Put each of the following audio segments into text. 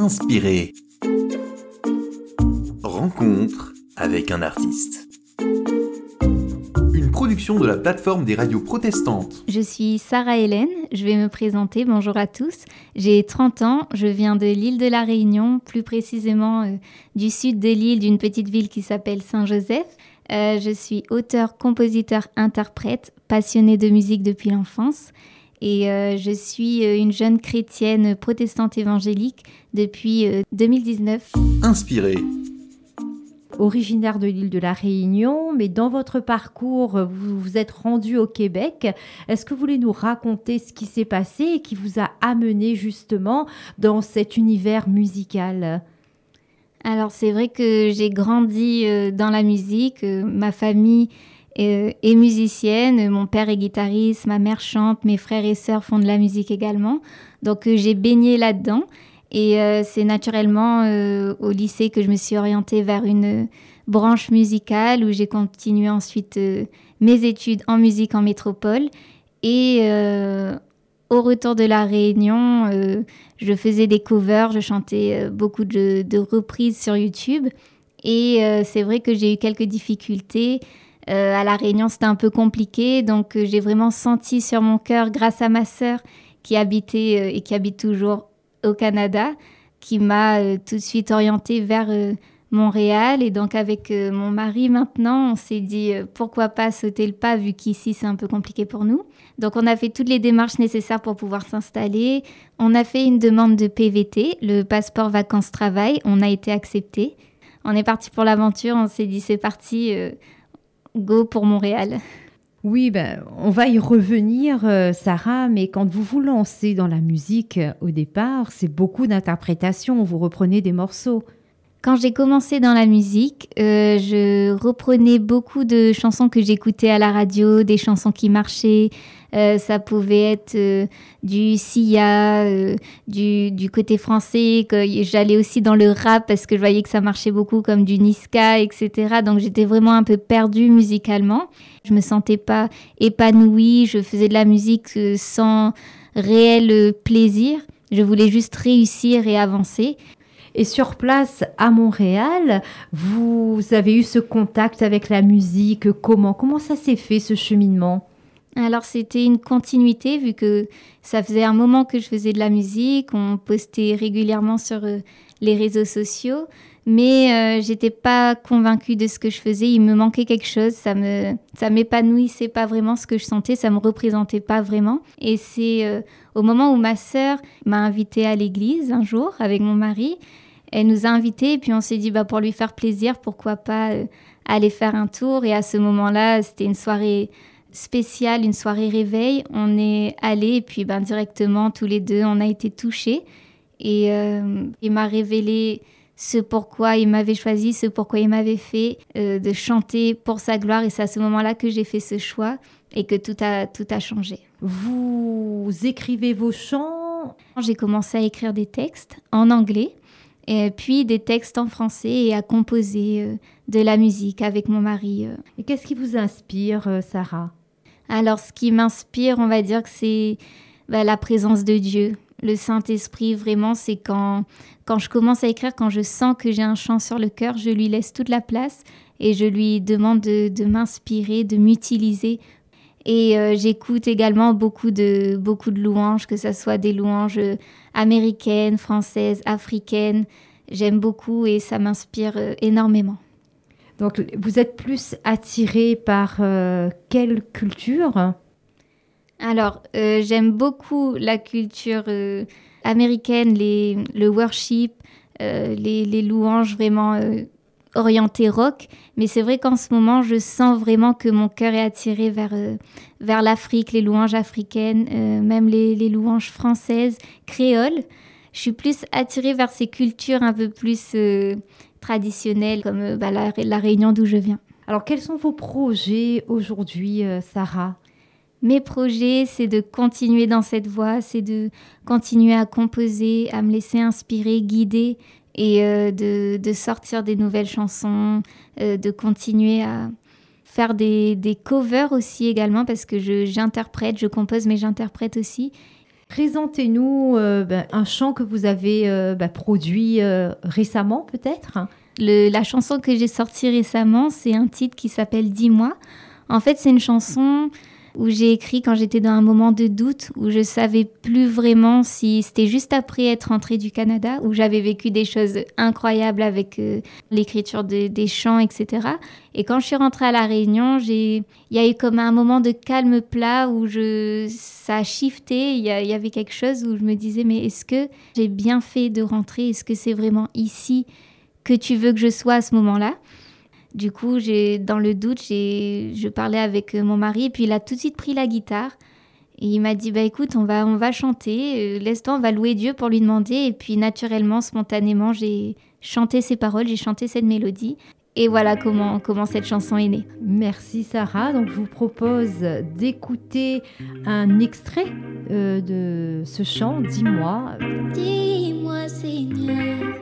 Inspiré. Rencontre avec un artiste. Une production de la plateforme des radios protestantes. Je suis Sarah Hélène, je vais me présenter, bonjour à tous. J'ai 30 ans, je viens de l'île de la Réunion, plus précisément euh, du sud de l'île d'une petite ville qui s'appelle Saint-Joseph. Euh, je suis auteur, compositeur, interprète, passionnée de musique depuis l'enfance et euh, je suis euh, une jeune chrétienne protestante évangélique depuis 2019. Euh, Inspirée. Originaire de l'île de la Réunion, mais dans votre parcours, vous vous êtes rendu au Québec. Est-ce que vous voulez nous raconter ce qui s'est passé et qui vous a amené justement dans cet univers musical? Alors c'est vrai que j'ai grandi dans la musique, ma famille et, et, musicienne. Mon père est guitariste, ma mère chante, mes frères et sœurs font de la musique également. Donc euh, j'ai baigné là-dedans. Et euh, c'est naturellement euh, au lycée que je me suis orientée vers une branche musicale où j'ai continué ensuite mes études en musique en métropole. Et au retour de la Réunion, je faisais des covers, je chantais beaucoup de, reprises sur YouTube. Et c'est vrai que j'ai eu quelques difficultés euh, à La Réunion, c'était un peu compliqué, donc euh, j'ai vraiment senti sur mon cœur, grâce à ma sœur qui habitait euh, et qui habite toujours au Canada, qui m'a tout de suite orientée vers Montréal. Et donc avec mon mari maintenant, on s'est dit pourquoi pas sauter le pas vu qu'ici c'est un peu compliqué pour nous. Donc on a fait toutes les démarches nécessaires pour pouvoir s'installer. On a fait une demande de PVT, le passeport vacances-travail. On a été accepté. On est parti pour l'aventure. On s'est dit c'est parti go pour Montréal. Oui, ben, on va y revenir, euh, Sarah, mais quand vous vous lancez dans la musique euh, au départ, c'est beaucoup d'interprétation, vous reprenez des morceaux. Quand j'ai commencé dans la musique, euh, je reprenais beaucoup de chansons que j'écoutais à la radio, des chansons qui marchaient. Euh, ça pouvait être euh, du Sia, du, du, côté français. J'allais aussi dans le rap parce que je voyais que ça marchait beaucoup comme du Niska, etc. Donc j'étais vraiment un peu perdue musicalement. Je me sentais pas épanouie. Je faisais de la musique sans réel plaisir. Je voulais juste réussir et avancer. Et sur place à Montréal, vous avez eu ce contact avec la musique. Comment Comment ça s'est fait ce cheminement? Alors c'était une continuité vu que ça faisait un moment que je faisais de la musique, on postait régulièrement sur euh, les réseaux sociaux, mais euh, j'étais pas convaincue de ce que je faisais, il me manquait quelque chose, ça me ça m'épanouissait pas vraiment ce que je sentais, ça me représentait pas vraiment et c'est euh, au moment où ma sœur m'a invitée à l'église un jour avec mon mari elle nous a invités et puis on s'est dit bah, pour lui faire plaisir, pourquoi pas euh, aller faire un tour. Et à ce moment-là, c'était une soirée spéciale, une soirée réveil. On est allé et puis ben, directement, tous les deux, on a été touchés. Et euh, il m'a révélé ce pourquoi il m'avait choisi, ce pourquoi il m'avait fait euh, de chanter pour sa gloire. Et c'est à ce moment-là que j'ai fait ce choix et que tout a, tout a changé. Vous écrivez vos chants? J'ai commencé à écrire des textes en anglais et puis des textes en français et à composer euh, de la musique avec mon mari. Euh. Et qu'est-ce qui vous inspire, Sarah? Alors, ce qui m'inspire, on va dire que c'est bah, la présence de Dieu. Le Saint-Esprit, vraiment, c'est quand, quand je commence à écrire, quand je sens que j'ai un chant sur le cœur, je lui laisse toute la place et je lui demande de, m'inspirer, de m'utiliser et euh, j'écoute également beaucoup de, beaucoup de louanges, que ce soit des louanges américaines, françaises, africaines. J'aime beaucoup et ça m'inspire euh, énormément. Donc vous êtes plus attiré par euh, quelle culture? Alors j'aime beaucoup la culture américaine, les, le worship, les, les, louanges vraiment orienté rock, mais c'est vrai qu'en ce moment, je sens vraiment que mon cœur est attiré vers, euh, vers l'Afrique, les louanges africaines, euh, même les, les, louanges françaises, créoles. Je suis plus attirée vers ces cultures un peu plus euh, traditionnelles, comme bah, la, Réunion d'où je viens. Alors, quels sont vos projets aujourd'hui, Sarah? Mes projets, c'est de continuer dans cette voie, c'est de continuer à composer, à me laisser inspirer, guider et euh, de, sortir des nouvelles chansons, euh, de continuer à faire des, des, covers aussi également parce que j'interprète, je, compose mais j'interprète aussi. Présentez-nous euh, ben, un chant que vous avez ben, produit récemment peut-être. la chanson que j'ai sortie récemment, c'est un titre qui s'appelle Dis-moi. En fait, c'est une chanson où j'ai écrit quand j'étais dans un moment de doute, où je savais plus vraiment si c'était juste après être rentrée du Canada, où j'avais vécu des choses incroyables avec euh, l'écriture des chants, etc. Et quand je suis rentrée à La Réunion, il y a eu comme un moment de calme plat où je, ça a shifté, il y, y avait quelque chose où je me disais, mais est-ce que j'ai bien fait de rentrer? Est-ce que c'est vraiment ici que tu veux que je sois à ce moment-là? Du coup, j'ai, dans le doute, j'ai, je parlais avec euh, mon mari, et puis il a tout de suite pris la guitare. Et il m'a dit, bah écoute, on va, on va chanter, euh, laisse-toi, on va louer Dieu pour lui demander. Et puis naturellement, spontanément, j'ai chanté ces paroles, j'ai chanté cette mélodie. Et voilà comment, comment cette chanson est née. Merci Sarah. Donc je vous propose d'écouter un extrait euh, de ce chant, Dis-moi. Dis-moi Seigneur,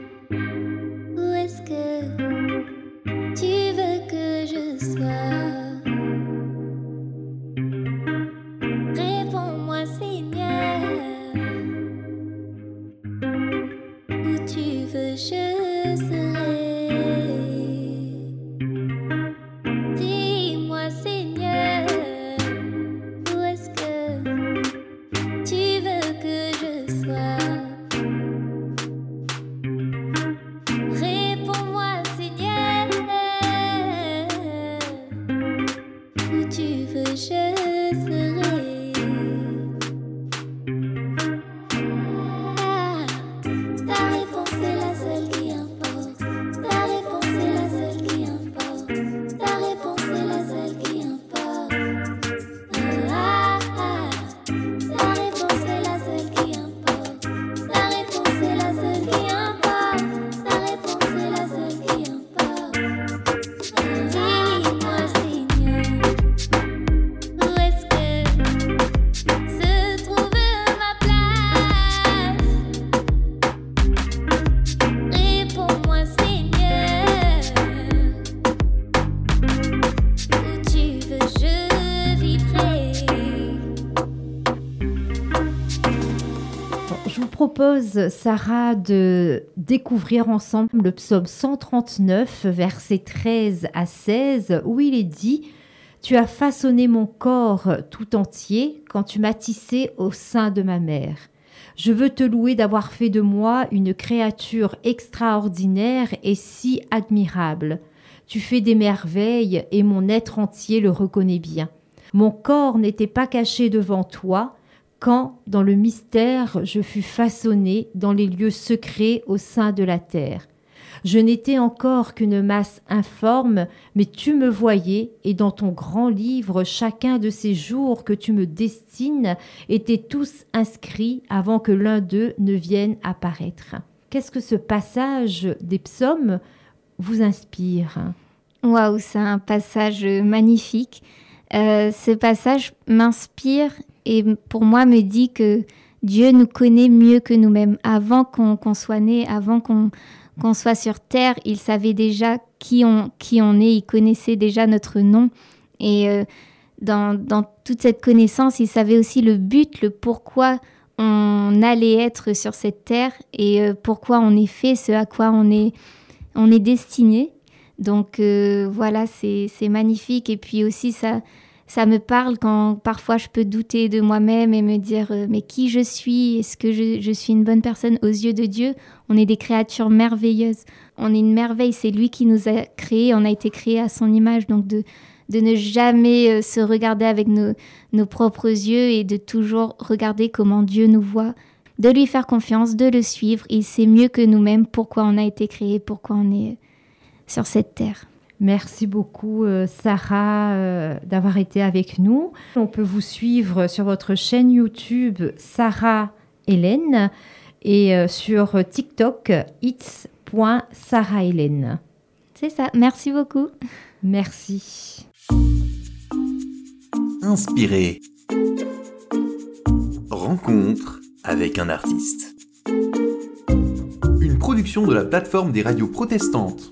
propose, Sarah, de découvrir ensemble le psaume 139, versets 13 à 16, où il est dit Tu as façonné mon corps tout entier quand tu m'as tissé au sein de ma mère. Je veux te louer d'avoir fait de moi une créature extraordinaire et si admirable. Tu fais des merveilles et mon être entier le reconnaît bien. Mon corps n'était pas caché devant toi, quand, dans le mystère, je fus façonné dans les lieux secrets au sein de la terre. Je n'étais encore qu'une masse informe, mais tu me voyais, et dans ton grand livre, chacun de ces jours que tu me destines étaient tous inscrits avant que l'un d'eux ne vienne apparaître. Qu'est-ce que ce passage des psaumes vous inspire? Waouh, c'est un passage magnifique. Euh, ce passage m'inspire et pour moi me dit que Dieu nous connaît mieux que nous-mêmes. Avant qu'on soit né, avant qu'on soit sur terre, il savait déjà qui on, est, il connaissait déjà notre nom. Et euh, dans, toute cette connaissance, il savait aussi le but, le pourquoi on allait être sur cette terre et euh, pourquoi on est fait, ce à quoi on est, destiné. Donc euh, voilà, c'est magnifique. Et puis aussi, ça, ça me parle quand parfois je peux douter de moi-même et me dire euh, mais qui je suis? Est-ce que je, suis une bonne personne aux yeux de Dieu? On est des créatures merveilleuses. On est une merveille. C'est lui qui nous a créés. On a été créés à son image. Donc de, de ne jamais euh, se regarder avec nos, nos propres yeux et de toujours regarder comment Dieu nous voit. De lui faire confiance, de le suivre. Il sait mieux que nous-mêmes pourquoi on a été créés, pourquoi on est sur cette terre. Merci beaucoup euh, Sarah euh, d'avoir été avec nous. On peut vous suivre sur votre chaîne YouTube Sarah Hélène et euh, sur TikTok it's.sarahhélène. C'est ça. Merci beaucoup. Merci. Inspiré. Rencontre avec un artiste. Une production de la plateforme des radios protestantes.